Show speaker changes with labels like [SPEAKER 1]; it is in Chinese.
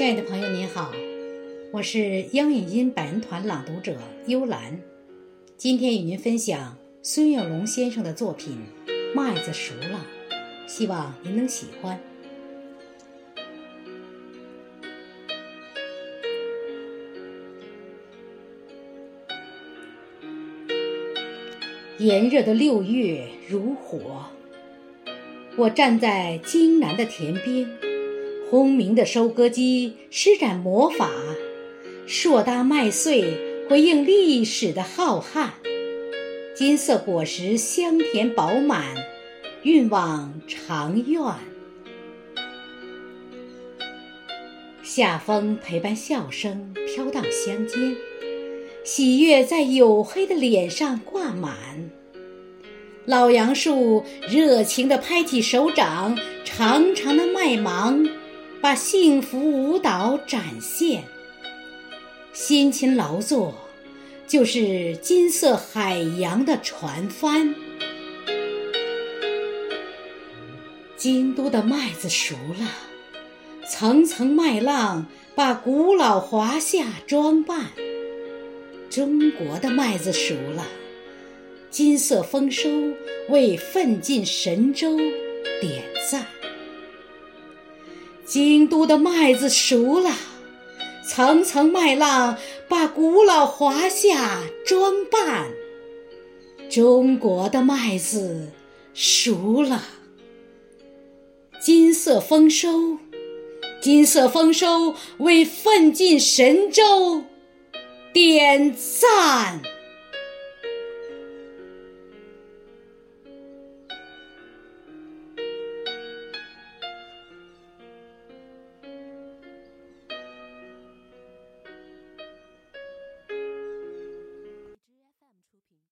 [SPEAKER 1] 亲爱的朋友，您好，我是央影音百人团朗读者幽兰，今天与您分享孙月龙先生的作品《麦子熟了》，希望您能喜欢。炎热的六月如火，我站在荆南的田边，轰鸣的收割机施展魔法，硕大麦穗回应历史的浩瀚，金色果实香甜饱满，运往长院。夏风陪伴笑声飘荡乡间。喜悦在黝黑的脸上挂满，老杨树热情地拍起手掌，长长的麦芒把幸福舞蹈展现。辛勤劳作就是金色海洋的船帆。京都的麦子熟了，层层麦浪把古老华夏装扮。中国的麦子熟了，金色丰收为奋进神州点赞。京都的麦子熟了，层层麦浪把古老华夏装扮。中国的麦子熟了，金色丰收，金色丰收为奋进神州。点赞。